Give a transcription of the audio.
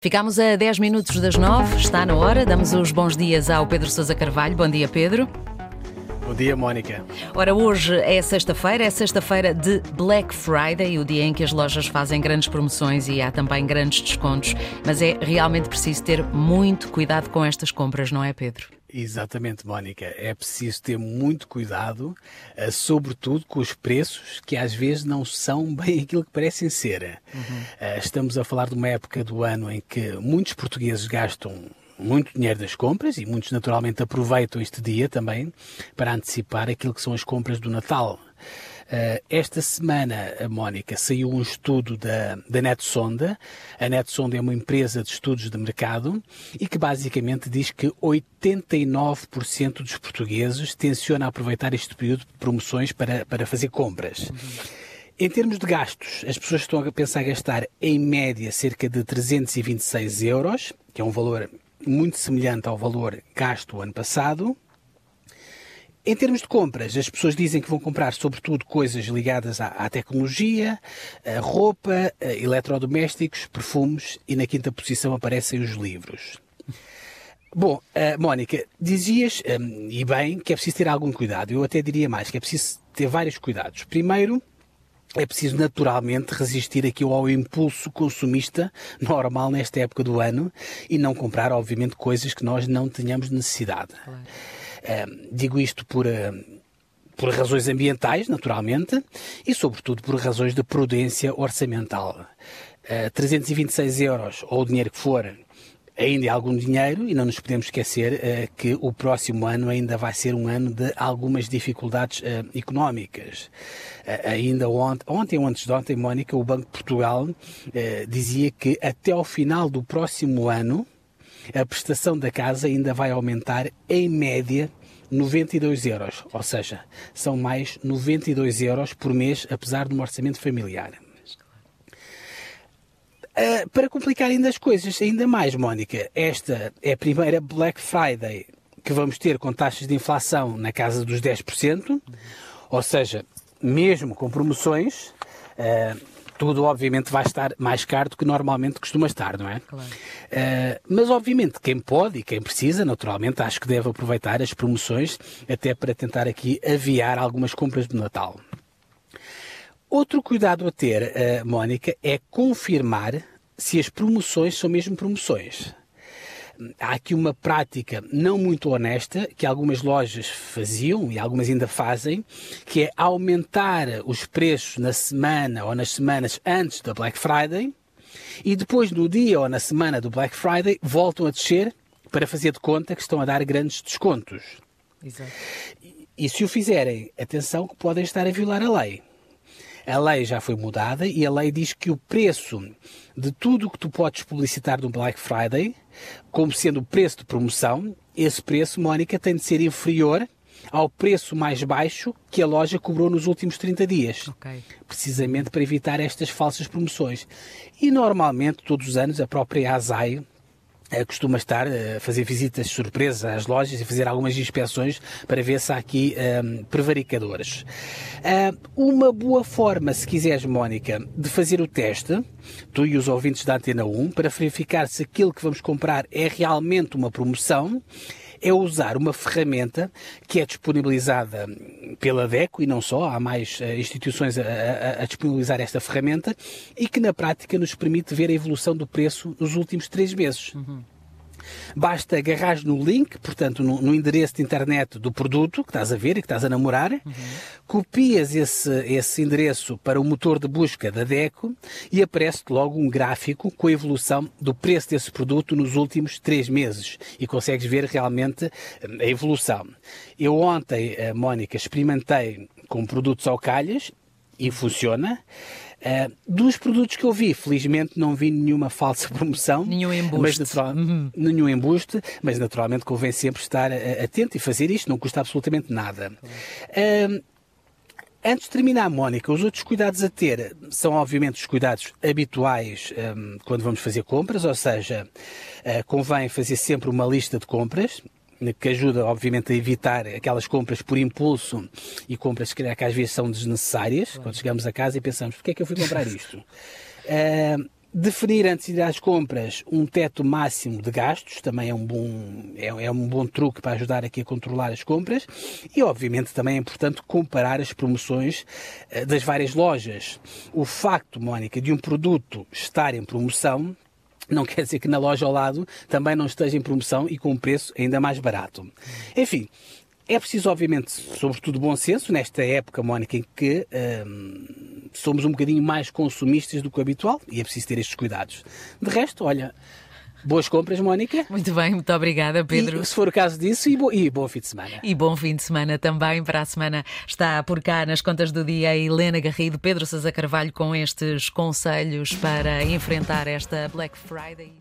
Ficámos a 10 minutos das 9, está na hora. Damos os bons dias ao Pedro Sousa Carvalho. Bom dia, Pedro. Bom dia, Mónica. Ora, hoje é sexta-feira, é sexta-feira de Black Friday, o dia em que as lojas fazem grandes promoções e há também grandes descontos. Mas é realmente preciso ter muito cuidado com estas compras, não é, Pedro? Exatamente, Mónica. É preciso ter muito cuidado, uh, sobretudo com os preços que às vezes não são bem aquilo que parecem ser. Uhum. Uh, estamos a falar de uma época do ano em que muitos portugueses gastam muito dinheiro das compras e muitos naturalmente aproveitam este dia também para antecipar aquilo que são as compras do Natal. Uh, esta semana, Mónica, saiu um estudo da, da NetSonda. A NetSonda é uma empresa de estudos de mercado e que basicamente diz que 89% dos portugueses tenciona aproveitar este período de promoções para, para fazer compras. Uhum. Em termos de gastos, as pessoas estão a pensar gastar em média cerca de 326 euros, que é um valor muito semelhante ao valor gasto o ano passado. Em termos de compras, as pessoas dizem que vão comprar sobretudo coisas ligadas à, à tecnologia, à roupa, a eletrodomésticos, perfumes e na quinta posição aparecem os livros. Bom, uh, Mónica, dizias, um, e bem, que é preciso ter algum cuidado. Eu até diria mais, que é preciso ter vários cuidados. Primeiro, é preciso naturalmente resistir aqui ao impulso consumista normal nesta época do ano e não comprar, obviamente, coisas que nós não tenhamos necessidade. Claro digo isto por, por razões ambientais, naturalmente, e sobretudo por razões de prudência orçamental. 326 euros, ou o dinheiro que for, ainda é algum dinheiro e não nos podemos esquecer uh, que o próximo ano ainda vai ser um ano de algumas dificuldades uh, económicas. Ainda ontem ou antes de ontem, Mónica, o Banco de Portugal dizia que até ao final do próximo ano a prestação da casa ainda vai aumentar em média 92 euros, ou seja, são mais 92 euros por mês, apesar de um orçamento familiar. Uh, para complicar ainda as coisas, ainda mais, Mónica, esta é a primeira Black Friday que vamos ter com taxas de inflação na casa dos 10%, ou seja, mesmo com promoções, uh, tudo obviamente vai estar mais caro do que normalmente costuma estar, não é? Claro. Uh, mas obviamente quem pode e quem precisa, naturalmente, acho que deve aproveitar as promoções até para tentar aqui aviar algumas compras de Natal. Outro cuidado a ter, uh, Mónica, é confirmar se as promoções são mesmo promoções há aqui uma prática não muito honesta que algumas lojas faziam e algumas ainda fazem, que é aumentar os preços na semana ou nas semanas antes da Black Friday e depois no dia ou na semana do Black Friday voltam a descer para fazer de conta que estão a dar grandes descontos. Exato. E, e se o fizerem, atenção que podem estar a violar a lei. A lei já foi mudada e a lei diz que o preço de tudo o que tu podes publicitar no Black Friday, como sendo o preço de promoção, esse preço, Mónica, tem de ser inferior ao preço mais baixo que a loja cobrou nos últimos 30 dias. Okay. Precisamente para evitar estas falsas promoções. E normalmente, todos os anos, a própria ASAI costuma estar eh, a fazer visitas surpresas às lojas e fazer algumas inspeções para ver se há aqui um, ehm, prevaricadores. Uh, uma boa forma, se quiseres, Mónica, de fazer o teste, tu e os ouvintes da Antena 1, para verificar se aquilo que vamos comprar é realmente uma promoção, é usar uma ferramenta que é disponibilizada pela DECO e não só, há mais uh, instituições a, a, a, disponibilizar esta ferramenta e que na prática nos permite ver a evolução do preço nos últimos três meses. Uhum. Basta agarrar no link, portanto, no, no, endereço de internet do produto que estás a ver e que estás a namorar, uhum. copias esse, esse endereço para o motor de busca da DECO e aparece-te logo um gráfico com a evolução do preço desse produto nos últimos três meses e consegues ver realmente eh, a evolução. Eu ontem, eh, Mónica, experimentei com produtos ao calhas e funciona. Uh, dos produtos que eu vi, felizmente não vi nenhuma falsa promoção. Nenhum embuste. Mas uhum. Nenhum embuste, mas naturalmente convém sempre estar uh, atento e fazer isto, não custa absolutamente nada. Uh, Antes de terminar, Mónica, os outros cuidados a ter são, obviamente, os cuidados habituais um, quando vamos fazer compras, ou seja, uh, convém fazer sempre uma lista de compras, que ajuda, obviamente, a evitar aquelas compras por impulso e compras que, que às vezes são desnecessárias, quando chegamos a casa e pensamos, porquê é que eu fui comprar isto? uh, Definir antes de ir às compras um teto máximo de gastos, também é um bom, é, é, um bom truque para ajudar aqui a controlar as compras. E, obviamente, também é importante comparar as promoções uh, das várias lojas. O facto, Mónica, de um produto estar em promoção não quer dizer que na loja ao lado também não esteja em promoção e com um preço ainda mais barato. Enfim, é preciso, obviamente, sobretudo bom senso, nesta época, Mónica, em que hum, somos um bocadinho mais consumistas do que o habitual e é preciso ter estes cuidados. De resto, olha, Boas compras, Mónica. Muito bem, muito obrigada, Pedro. E, se for o caso disso, e, bo e bom fim de semana. E bom fim de semana também. Para a semana está por cá nas contas do dia Helena Garrido, Pedro Sousa Carvalho com estes conselhos para enfrentar esta Black Friday.